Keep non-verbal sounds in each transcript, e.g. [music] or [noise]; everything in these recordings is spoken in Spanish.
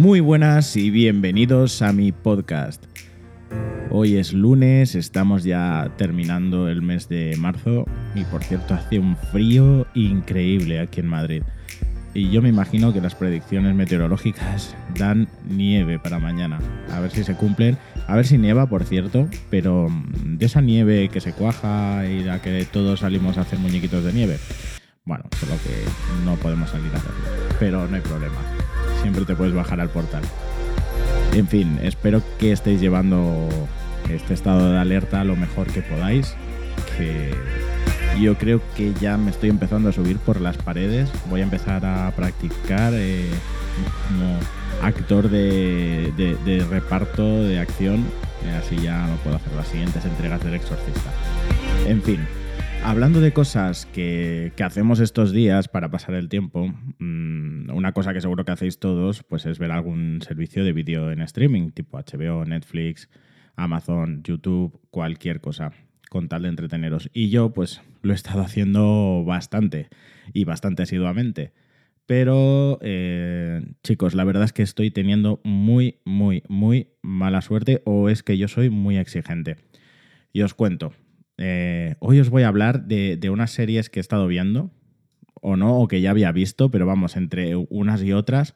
Muy buenas y bienvenidos a mi podcast. Hoy es lunes, estamos ya terminando el mes de marzo y por cierto hace un frío increíble aquí en Madrid. Y yo me imagino que las predicciones meteorológicas dan nieve para mañana. A ver si se cumplen. A ver si nieva, por cierto. Pero de esa nieve que se cuaja y la que todos salimos a hacer muñequitos de nieve. Bueno, solo que no podemos salir a hacerlo. Pero no hay problema. Siempre te puedes bajar al portal. En fin, espero que estéis llevando este estado de alerta lo mejor que podáis. Yo creo que ya me estoy empezando a subir por las paredes. Voy a empezar a practicar eh, como actor de, reparto, de acción. Eh, así ya no puedo hacer las siguientes entregas del exorcista. En fin, hablando de cosas que, que hacemos estos días para pasar el tiempo, mm, una cosa que seguro que hacéis todos, pues es ver algún servicio de vídeo en streaming, tipo HBO, Netflix, Amazon, YouTube, cualquier cosa, con tal de entreteneros. Y yo, pues, lo he estado haciendo bastante y bastante asiduamente. Pero, eh, chicos, la verdad es que estoy teniendo muy, muy, muy mala suerte o es que yo soy muy exigente. Y os cuento. Eh, hoy os voy a hablar de, de unas series que he estado viendo, o no, o que ya había visto, pero vamos, entre unas y otras,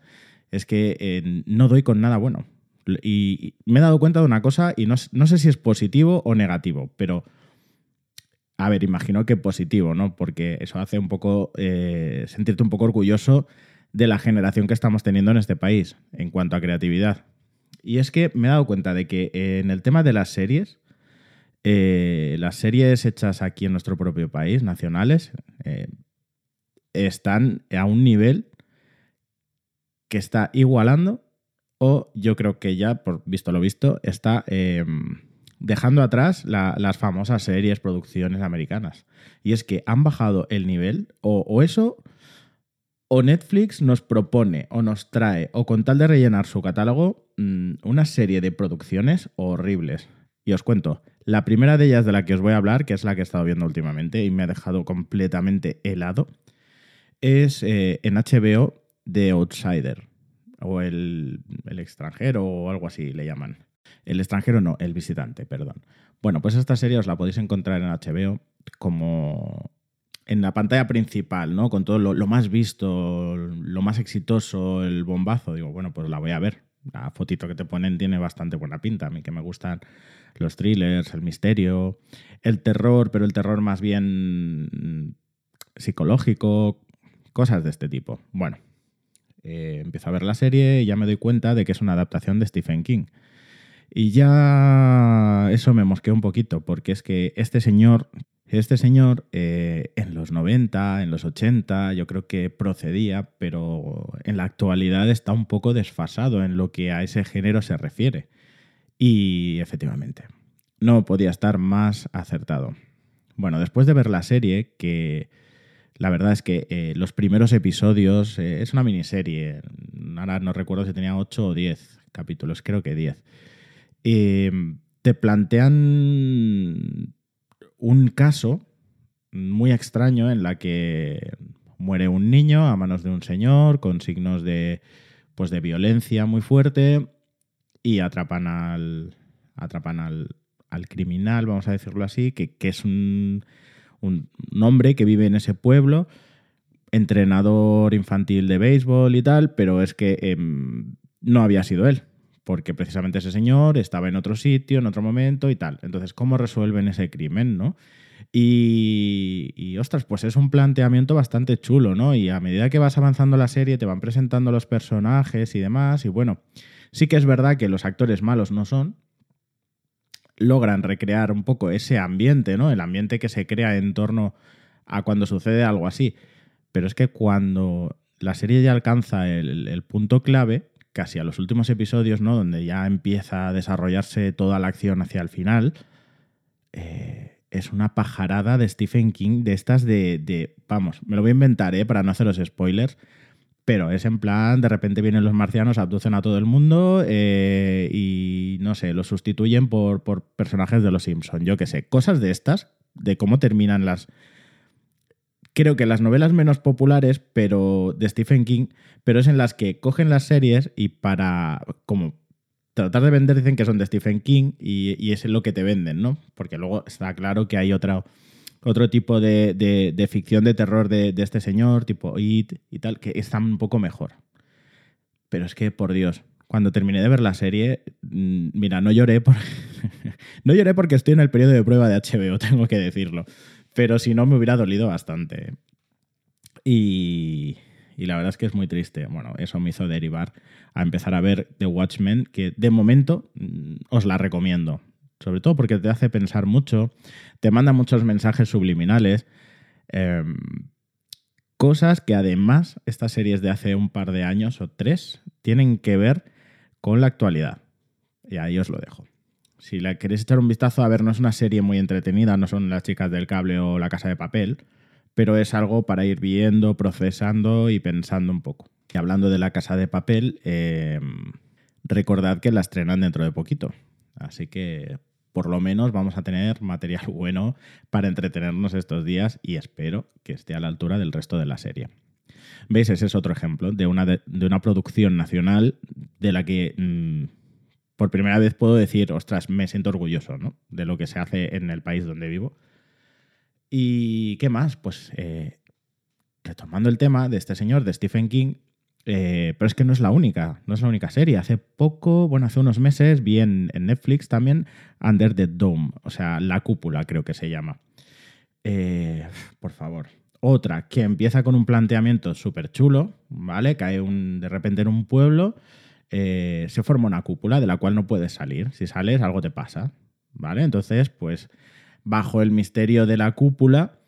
es que eh, no doy con nada bueno. Y me he dado cuenta de una cosa, y no, no sé si es positivo o negativo, pero a ver, imagino que positivo, ¿no? Porque eso hace un poco eh, sentirte un poco orgulloso de la generación que estamos teniendo en este país en cuanto a creatividad. Y es que me he dado cuenta de que eh, en el tema de las series, eh, las series hechas aquí en nuestro propio país, nacionales, están a un nivel que está igualando o yo creo que ya, por visto lo visto, está eh, dejando atrás la- las famosas series, producciones americanas. Y es que han bajado el nivel o, o eso o Netflix nos propone o nos trae o con tal de rellenar su catálogo mm, una serie de producciones horribles. Y os cuento, la primera de ellas de la que os voy a hablar, que es la que he estado viendo últimamente y me ha dejado completamente helado, es eh, en HBO The Outsider, o el, el extranjero, o algo así le llaman. El extranjero no, el visitante, perdón. Bueno, pues esta serie os la podéis encontrar en HBO como en la pantalla principal, ¿no? Con todo lo, lo más visto, lo más exitoso, el bombazo. Digo, bueno, pues la voy a ver. La fotito que te ponen tiene bastante buena pinta. A mí que me gustan los thrillers, el misterio, el terror, pero el terror más bien psicológico, cosas de este tipo. Bueno, eh, empiezo a ver la serie y ya me doy cuenta de que es una adaptación de Stephen King. Y ya eso me mosqueó un poquito, porque es que este señor, este señor eh, en los 90, en los 80, yo creo que procedía, pero en la actualidad está un poco desfasado en lo que a ese género se refiere. Y efectivamente, no podía estar más acertado. Bueno, después de ver la serie, que la verdad es que eh, los primeros episodios, eh, es una miniserie, ahora no recuerdo si tenía 8 o 10 capítulos, creo que 10. Eh, te plantean un caso muy extraño en la que muere un niño a manos de un señor con signos de, pues de violencia muy fuerte y atrapan al, atrapan al, al criminal, vamos a decirlo así, que, que es un, un, hombre que vive en ese pueblo, entrenador infantil de béisbol y tal, pero es que em, no había sido él, porque precisamente ese señor estaba en otro sitio, en otro momento y tal. Entonces, ¿cómo resuelven ese crimen, no? Y, y, ostras, pues es un planteamiento bastante chulo, ¿no? Y a medida que vas avanzando la serie, te van presentando los personajes y demás, y bueno, sí que es verdad que los actores malos no son, logran recrear un poco ese ambiente, ¿no? El ambiente que se crea en torno a cuando sucede algo así. Pero es que cuando la serie ya alcanza el, punto clave, casi a los últimos episodios, ¿no? Donde ya empieza a desarrollarse toda la acción hacia el final, eh, es una pajarada de Stephen King, de estas de, de, Vamos, me lo voy a inventar, ¿eh? Para no haceros spoilers. Pero es en plan, de repente vienen los marcianos, abducen a todo el mundo eh, y, no sé, los sustituyen por, por personajes de los Simpson. Yo qué sé, cosas de estas, de cómo terminan las... creo que las novelas menos populares, pero de Stephen King, pero es en las que cogen las series y para como tratar de vender dicen que son de Stephen King y, es lo que te venden, ¿no? Porque luego está claro que hay otra, otro tipo de, ficción de terror de, este señor, tipo It y tal, que están un poco mejor. Pero es que, por Dios, cuando terminé de ver la serie, mm, mira, no lloré, por... [laughs] no lloré porque estoy en el periodo de prueba de HBO, [laughs] tengo que decirlo. Pero si no, me hubiera dolido bastante. Y, y la verdad es que es muy triste. Bueno, eso me hizo derivar a empezar a ver The Watchmen, que de momento mm, os la recomiendo. Sobre todo porque te hace pensar mucho, te manda muchos mensajes subliminales. Em, cosas que además estas series de hace un par de años o tres tienen que ver con la actualidad. Y ahí os lo dejo. Si la queréis echar un vistazo, a ver, no es una serie muy entretenida, no son las chicas del cable o la casa de papel, pero es algo para ir viendo, procesando y pensando un poco. Y hablando de la casa de papel, em, recordad que la estrenan dentro de poquito. Así que por lo menos vamos a tener material [laughs] bueno para entretenernos estos días y espero que esté a la altura del resto de la serie. ¿Veis? Ese es otro ejemplo de una, de, una producción nacional de la que mm, por primera vez puedo decir, ostras, me siento orgulloso ¿no? de lo que se hace en el país donde vivo ¿Y qué más? Pues eh, retomando el tema de este señor, de Stephen King, eh, pero es que no es la única, no es la única serie. Hace poco, bueno, hace unos meses vi en, Netflix también Under the Dome, o sea, La Cúpula creo que se llama. Eh, por favor. Otra que empieza con un planteamiento súper chulo, ¿vale? Cae un, de repente en un pueblo, se forma una cúpula de la cual no puedes salir. Si sales, algo te pasa, ¿vale? Entonces, pues bajo el misterio de la cúpula,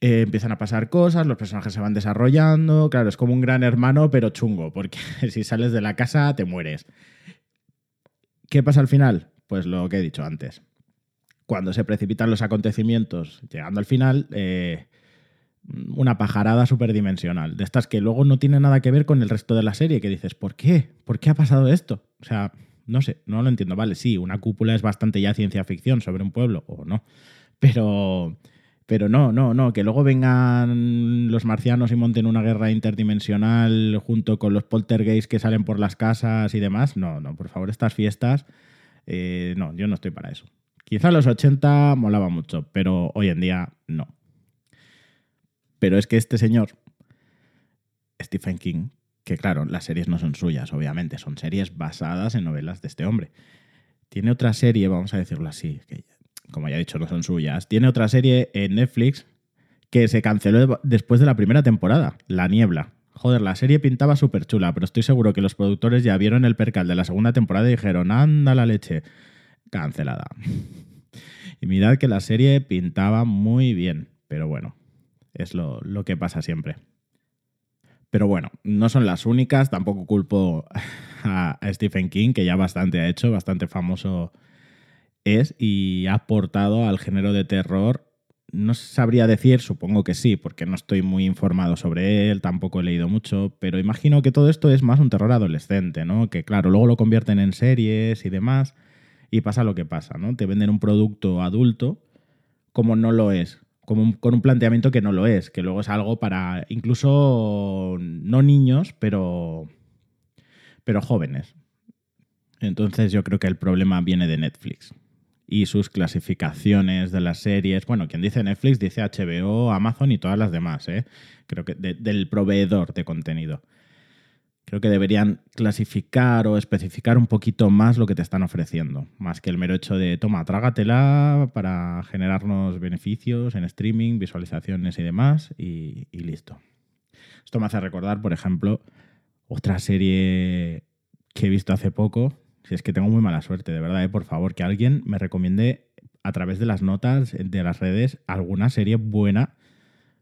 eh, empiezan a pasar cosas, los personajes se van desarrollando. Claro, es como un gran hermano, pero chungo, porque [laughs] si sales de la casa te mueres. ¿Qué pasa al final? Pues lo que he dicho antes. Cuando se precipitan los acontecimientos, llegando al final, eh, una pajarada superdimensional. De estas que luego no tiene nada que ver con el resto de la serie, que dices, ¿por qué? ¿Por qué ha pasado esto? O sea, no sé, no lo entiendo. Vale, sí, una cúpula es bastante ya ciencia ficción sobre un pueblo, o no. Pero, pero no, no, no, que luego vengan los marcianos y monten una guerra interdimensional junto con los poltergeists que salen por las casas y demás. No, no, por favor, estas fiestas, eh, no, yo no estoy para eso. Quizá los 80 molaba mucho, pero hoy en día no. Pero es que este señor, Stephen King, que claro, las series no son suyas, obviamente, son series basadas en novelas de este hombre. Tiene otra serie, vamos a decirlo así, que como ya he dicho, no son suyas. Tiene otra serie en Netflix que se canceló después de la primera temporada, La Niebla. Joder, la serie pintaba súper chula, pero estoy seguro que los productores ya vieron el percal de la segunda temporada y dijeron, anda la leche, cancelada. [laughs] y mirad que la serie pintaba muy bien, pero bueno, es lo, lo que pasa siempre. Pero bueno, no son las únicas, tampoco culpo [laughs] a, Stephen King, que ya bastante ha hecho, bastante famoso es y ha aportado al género de terror. No sabría decir, supongo que sí, porque no estoy muy informado sobre él, tampoco he leído mucho, pero imagino que todo esto es más un terror adolescente, ¿no? Que claro, luego lo convierten en series y demás, y pasa lo que pasa, ¿no? Te venden un producto adulto como no lo es con un planteamiento que no lo es, que luego es algo para incluso no niños, pero, pero jóvenes. Entonces yo creo que el problema viene de Netflix y sus clasificaciones de las series. Bueno, quien dice Netflix dice HBO, Amazon y todas las demás, ¿eh? Creo que del proveedor de contenido. Creo que deberían clasificar o especificar un poquito más lo que te están ofreciendo, más que el mero hecho de, toma, trágatela para generarnos beneficios en streaming, visualizaciones y demás, y, listo. Esto me hace recordar, por ejemplo, otra serie que he visto hace poco, si es que tengo muy mala suerte, de verdad, ¿eh? por favor, que alguien me recomiende a través de las notas de las redes alguna serie buena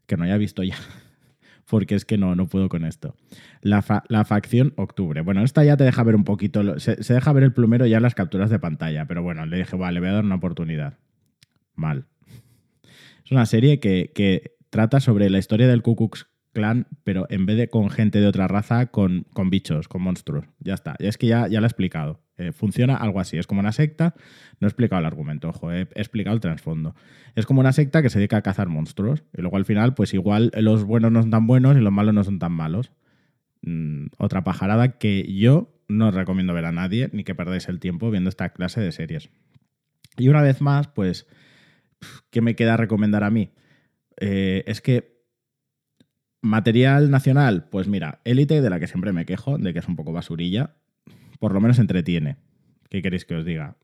que no haya visto ya [laughs] porque es que no, no puedo con esto. La, facción octubre. Bueno, esta ya te deja ver un poquito, se, deja ver el plumero ya en las capturas de pantalla, pero bueno, le dije, vale, le voy a dar una oportunidad. Mal. [laughs] Es una serie que, trata sobre la historia del Ku Klux clan, pero en vez de con gente de otra raza, con, con bichos, con monstruos. Ya está. Y es que ya, ya lo he explicado. Eh, funciona algo así. Es como una secta. No he explicado el argumento, ojo, he, explicado el trasfondo. Es como una secta que se dedica a cazar monstruos. Y luego al final, pues igual los buenos no son tan buenos y los malos no son tan malos. Mm, otra pajarada que yo no recomiendo ver a nadie, ni que perdáis el tiempo viendo esta clase de series. Y una vez más, pues, ¿qué me queda recomendar a mí? Eh, es que material nacional, pues mira, Élite, de la que siempre me quejo, de que es un poco basurilla, por lo menos entretiene. ¿Qué queréis que os diga?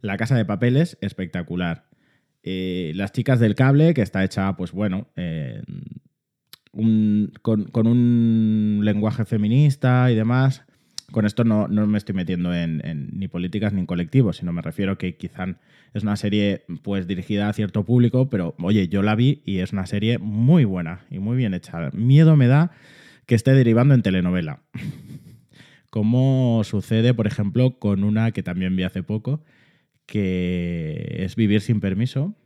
La Casa de Papeles, espectacular. Eh, las chicas del cable, que está hecha, pues bueno, con, un lenguaje feminista y demás. Con esto no, me estoy metiendo en, ni políticas ni en colectivos, sino me refiero que quizá es una serie pues dirigida a cierto público, pero oye, yo la vi y es una serie muy buena y muy bien hecha. Miedo me da que esté derivando en telenovela. [laughs] Como sucede, por ejemplo, con una que también vi hace poco, que es Vivir sin permiso,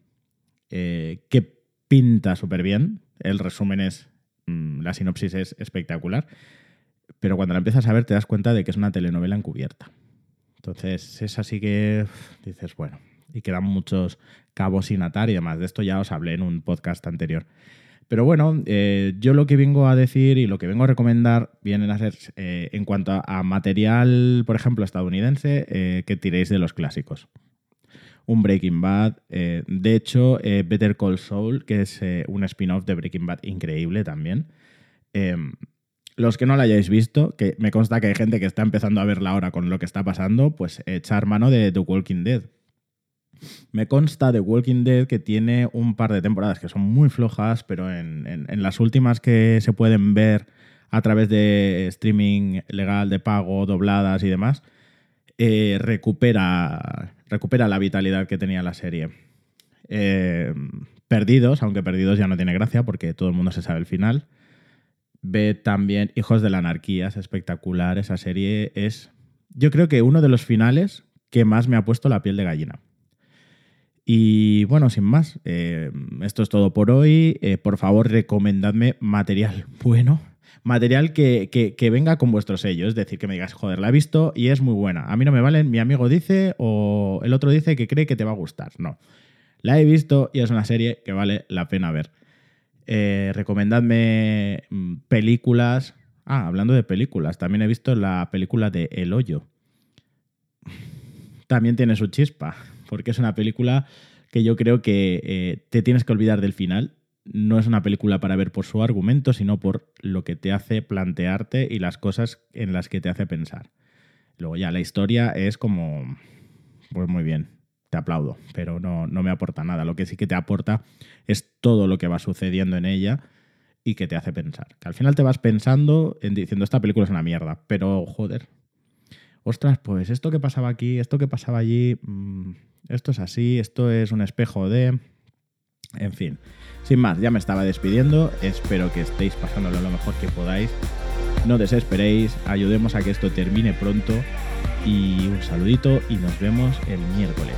eh, que pinta súper bien. El resumen es, mm, la sinopsis es espectacular, pero cuando la empiezas a ver te das cuenta de que es una telenovela encubierta. Entonces es así que dices, bueno, y quedan muchos cabos sin atar y demás. De esto ya os hablé en un podcast anterior. Pero bueno, eh, yo lo que vengo a decir y lo que vengo a recomendar vienen a ser, eh, en cuanto a, material, por ejemplo, estadounidense, eh, que tiréis de los clásicos. Un Breaking Bad. de hecho, Better Call Saul, que es un spin-off de Breaking Bad increíble también. Los que no la hayáis visto, que me consta que hay gente que está empezando a verla ahora con lo que está pasando, pues echar mano de The Walking Dead, me consta de Walking Dead que tiene un par de temporadas que son muy flojas, pero en, las últimas que se pueden ver a través de streaming legal de pago, dobladas y demás, eh, recupera, recupera la vitalidad que tenía la serie. Eh, perdidos, aunque Perdidos ya no tiene gracia porque todo el mundo se sabe el final. Ve también Hijos de la Anarquía, es espectacular. Esa serie es, yo creo que uno de los finales que más me ha puesto la piel de gallina. Y bueno, sin más, eh, esto es todo por hoy. Eh, por favor, recomendadme material [laughs] bueno, material que, venga con vuestro sello. Es decir, que me digas, joder, la he visto y es muy buena. A mí no me valen, mi amigo dice o el otro dice que cree que te va a gustar. No. La he visto y es una serie que vale la pena ver. Eh, recomendadme mm, películas. Ah, hablando de películas, también he visto la película de El Hoyo. También tiene su chispa porque es una película que yo creo que eh, te tienes que olvidar del final. No es una película para ver por su argumento, sino por lo que te hace plantearte y las cosas en las que te hace pensar. Luego ya la historia es como, pues muy bien, te aplaudo, pero no, no me aporta nada. Lo que sí que te aporta es todo lo que va sucediendo en ella y que te hace pensar. Que al final te vas pensando en diciendo esta película es una mierda, pero joder, ostras, pues esto que pasaba aquí, esto que pasaba allí, mm, esto es así, esto es un espejo de... En fin, sin más, ya me estaba despidiendo, espero que estéis pasándolo lo mejor que podáis, no desesperéis, ayudemos a que esto termine pronto y un saludito y nos vemos el miércoles.